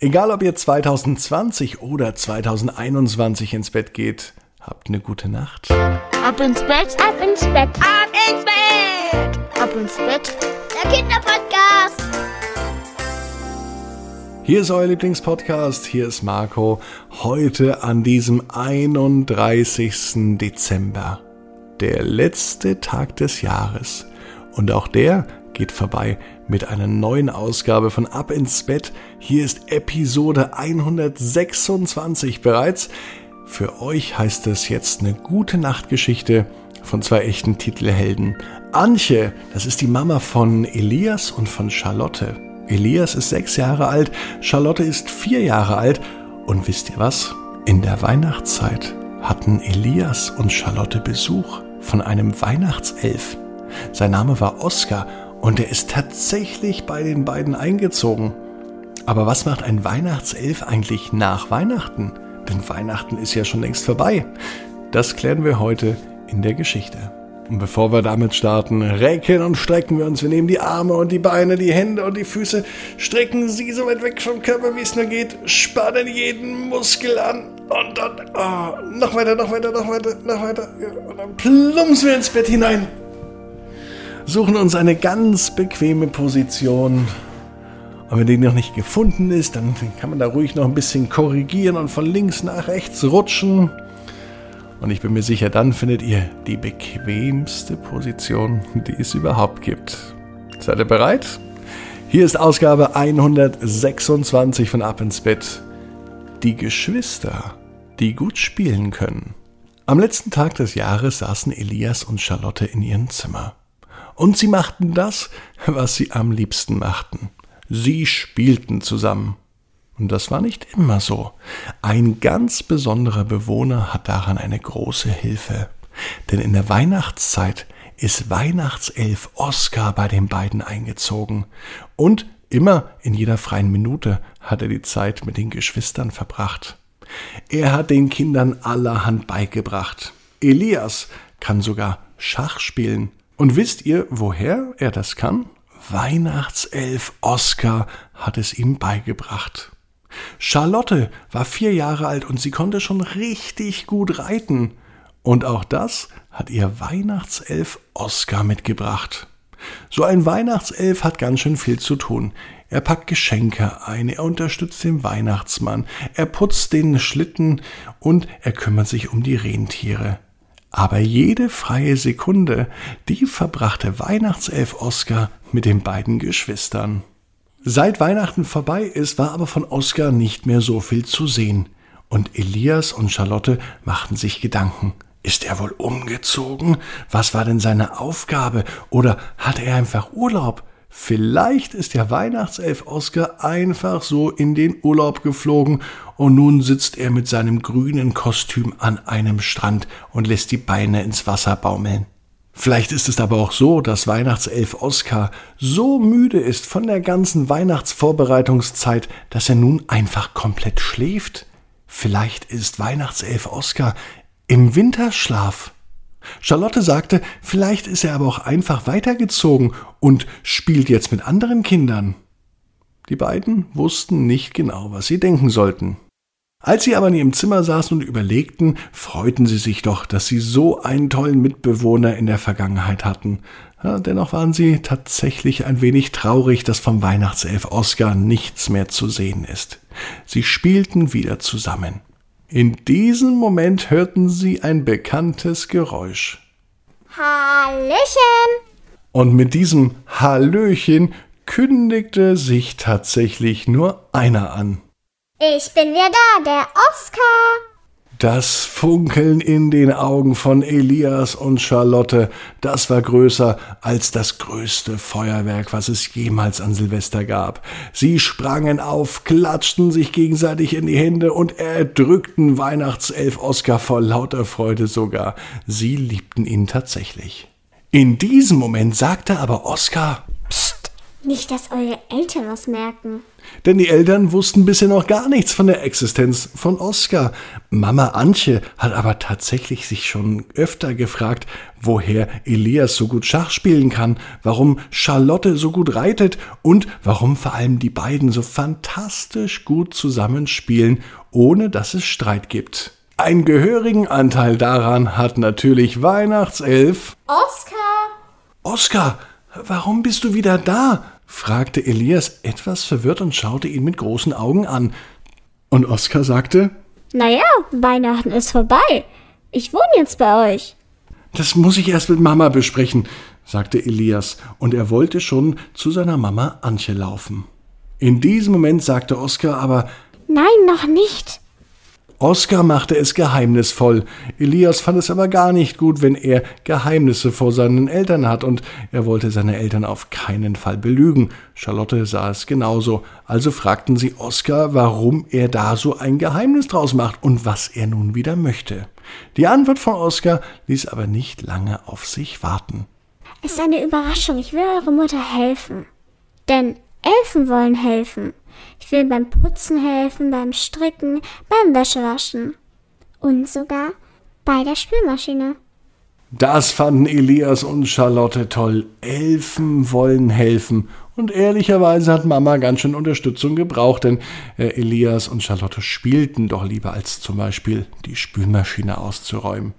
Egal ob ihr 2020 oder 2021 ins Bett geht, habt eine gute Nacht. Ab ins Bett, ab ins Bett, ab ins Bett, ab ins Bett. Der Kinderpodcast. Hier ist euer Lieblingspodcast, hier ist Marco. Heute an diesem 31. Dezember. Der letzte Tag des Jahres. Und auch der geht vorbei mit einer neuen Ausgabe von Ab ins Bett. Hier ist Episode 126 bereits. Für euch heißt es jetzt eine gute Nachtgeschichte von zwei echten Titelhelden. Antje, das ist die Mama von Elias und von Charlotte. Elias ist sechs Jahre alt, Charlotte ist vier Jahre alt. Und wisst ihr was? In der Weihnachtszeit hatten Elias und Charlotte Besuch von einem Weihnachtself. Sein Name war Oskar und er ist tatsächlich bei den beiden eingezogen. Aber was macht ein Weihnachtself eigentlich nach Weihnachten? Denn Weihnachten ist ja schon längst vorbei. Das klären wir heute in der Geschichte. Und bevor wir damit starten, recken und strecken wir uns. Wir nehmen die Arme und die Beine, die Hände und die Füße, strecken sie so weit weg vom Körper, wie es nur geht, spannen jeden Muskel an und dann oh, noch weiter, noch weiter, noch weiter, noch weiter. Und dann plumpsen wir ins Bett hinein suchen uns eine ganz bequeme Position. Und wenn die noch nicht gefunden ist, dann kann man da ruhig noch ein bisschen korrigieren und von links nach rechts rutschen. Und ich bin mir sicher, dann findet ihr die bequemste Position, die es überhaupt gibt. Seid ihr bereit? Hier ist Ausgabe 126 von Ab ins Bett. Die Geschwister, die gut spielen können. Am letzten Tag des Jahres saßen Elias und Charlotte in ihrem Zimmer. Und sie machten das, was sie am liebsten machten. Sie spielten zusammen. Und das war nicht immer so. Ein ganz besonderer Bewohner hat daran eine große Hilfe. Denn in der Weihnachtszeit ist Weihnachtself Oskar bei den beiden eingezogen. Und immer in jeder freien Minute hat er die Zeit mit den Geschwistern verbracht. Er hat den Kindern allerhand beigebracht. Elias kann sogar Schach spielen und wisst ihr, woher er das kann? Weihnachtself Oskar hat es ihm beigebracht. Charlotte war vier Jahre alt und sie konnte schon richtig gut reiten. Und auch das hat ihr Weihnachtself Oskar mitgebracht. So ein Weihnachtself hat ganz schön viel zu tun. Er packt Geschenke ein, er unterstützt den Weihnachtsmann, er putzt den Schlitten und er kümmert sich um die Rentiere. Aber jede freie Sekunde, die verbrachte Weihnachtself Oskar mit den beiden Geschwistern. Seit Weihnachten vorbei ist, war aber von Oskar nicht mehr so viel zu sehen. Und Elias und Charlotte machten sich Gedanken. Ist er wohl umgezogen? Was war denn seine Aufgabe? Oder hatte er einfach Urlaub? Vielleicht ist der Weihnachtself Oskar einfach so in den Urlaub geflogen und nun sitzt er mit seinem grünen Kostüm an einem Strand und lässt die Beine ins Wasser baumeln. Vielleicht ist es aber auch so, dass Weihnachtself Oskar so müde ist von der ganzen Weihnachtsvorbereitungszeit, dass er nun einfach komplett schläft. Vielleicht ist Weihnachtself Oskar im Winterschlaf. Charlotte sagte, vielleicht ist er aber auch einfach weitergezogen und spielt jetzt mit anderen Kindern. Die beiden wussten nicht genau, was sie denken sollten. Als sie aber in ihrem Zimmer saßen und überlegten, freuten sie sich doch, dass sie so einen tollen Mitbewohner in der Vergangenheit hatten. Ja, dennoch waren sie tatsächlich ein wenig traurig, dass vom Weihnachtself Oskar nichts mehr zu sehen ist. Sie spielten wieder zusammen. In diesem Moment hörten sie ein bekanntes Geräusch. Hallöchen! Und mit diesem Hallöchen kündigte sich tatsächlich nur einer an. Ich bin wieder da, der Oskar. Das Funkeln in den Augen von Elias und Charlotte, das war größer als das größte Feuerwerk, was es jemals an Silvester gab. Sie sprangen auf, klatschten sich gegenseitig in die Hände und erdrückten Weihnachtself Oskar vor lauter Freude sogar. Sie liebten ihn tatsächlich. In diesem Moment sagte aber Oskar, Psst, Nicht, dass eure Eltern was merken. Denn die Eltern wussten bisher noch gar nichts von der Existenz von Oskar. Mama Antje hat aber tatsächlich sich schon öfter gefragt, woher Elias so gut Schach spielen kann, warum Charlotte so gut reitet und warum vor allem die beiden so fantastisch gut zusammenspielen, ohne dass es Streit gibt. Einen gehörigen Anteil daran hat natürlich Weihnachtself. Oskar! Oskar, warum bist du wieder da? fragte Elias etwas verwirrt und schaute ihn mit großen Augen an. Und Oskar sagte, Naja, Weihnachten ist vorbei. Ich wohne jetzt bei euch. Das muss ich erst mit Mama besprechen, sagte Elias, und er wollte schon zu seiner Mama Antje laufen. In diesem Moment sagte Oskar aber, Nein, noch nicht. Oskar machte es geheimnisvoll. Elias fand es aber gar nicht gut, wenn er Geheimnisse vor seinen Eltern hat, und er wollte seine Eltern auf keinen Fall belügen. Charlotte sah es genauso. Also fragten sie Oskar, warum er da so ein Geheimnis draus macht und was er nun wieder möchte. Die Antwort von Oskar ließ aber nicht lange auf sich warten. Es ist eine Überraschung. Ich will eure Mutter helfen. Denn Elfen wollen helfen. Ich will beim Putzen helfen, beim Stricken, beim Wäschewaschen. Und sogar bei der Spülmaschine. Das fanden Elias und Charlotte toll. Elfen wollen helfen. Und ehrlicherweise hat Mama ganz schön Unterstützung gebraucht, denn äh, Elias und Charlotte spielten doch lieber als zum Beispiel die Spülmaschine auszuräumen.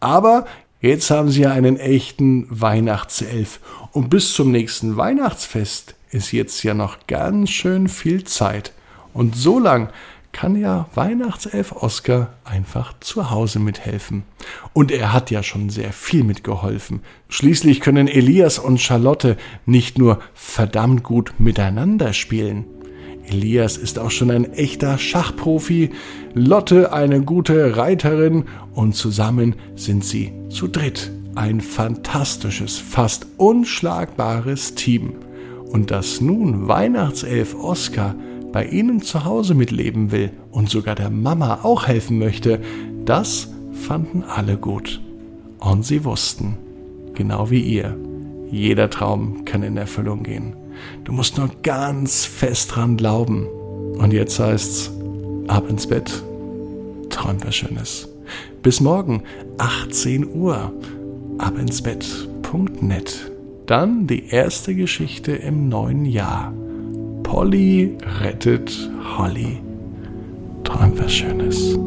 Aber jetzt haben sie ja einen echten Weihnachtself. Und bis zum nächsten Weihnachtsfest ist jetzt ja noch ganz schön viel Zeit. Und so lang kann ja Weihnachtself Oskar einfach zu Hause mithelfen. Und er hat ja schon sehr viel mitgeholfen. Schließlich können Elias und Charlotte nicht nur verdammt gut miteinander spielen. Elias ist auch schon ein echter Schachprofi, Lotte eine gute Reiterin und zusammen sind sie zu dritt ein fantastisches, fast unschlagbares Team. Und dass nun Weihnachtself Oskar bei ihnen zu Hause mitleben will und sogar der Mama auch helfen möchte, das fanden alle gut. Und sie wussten, genau wie ihr, jeder Traum kann in Erfüllung gehen. Du musst nur ganz fest dran glauben. Und jetzt heißt's, ab ins Bett, träum was Schönes. Bis morgen, 18 Uhr, abinsbett.net. Dann die erste Geschichte im neuen Jahr. Polly rettet Holly. Träum was Schönes.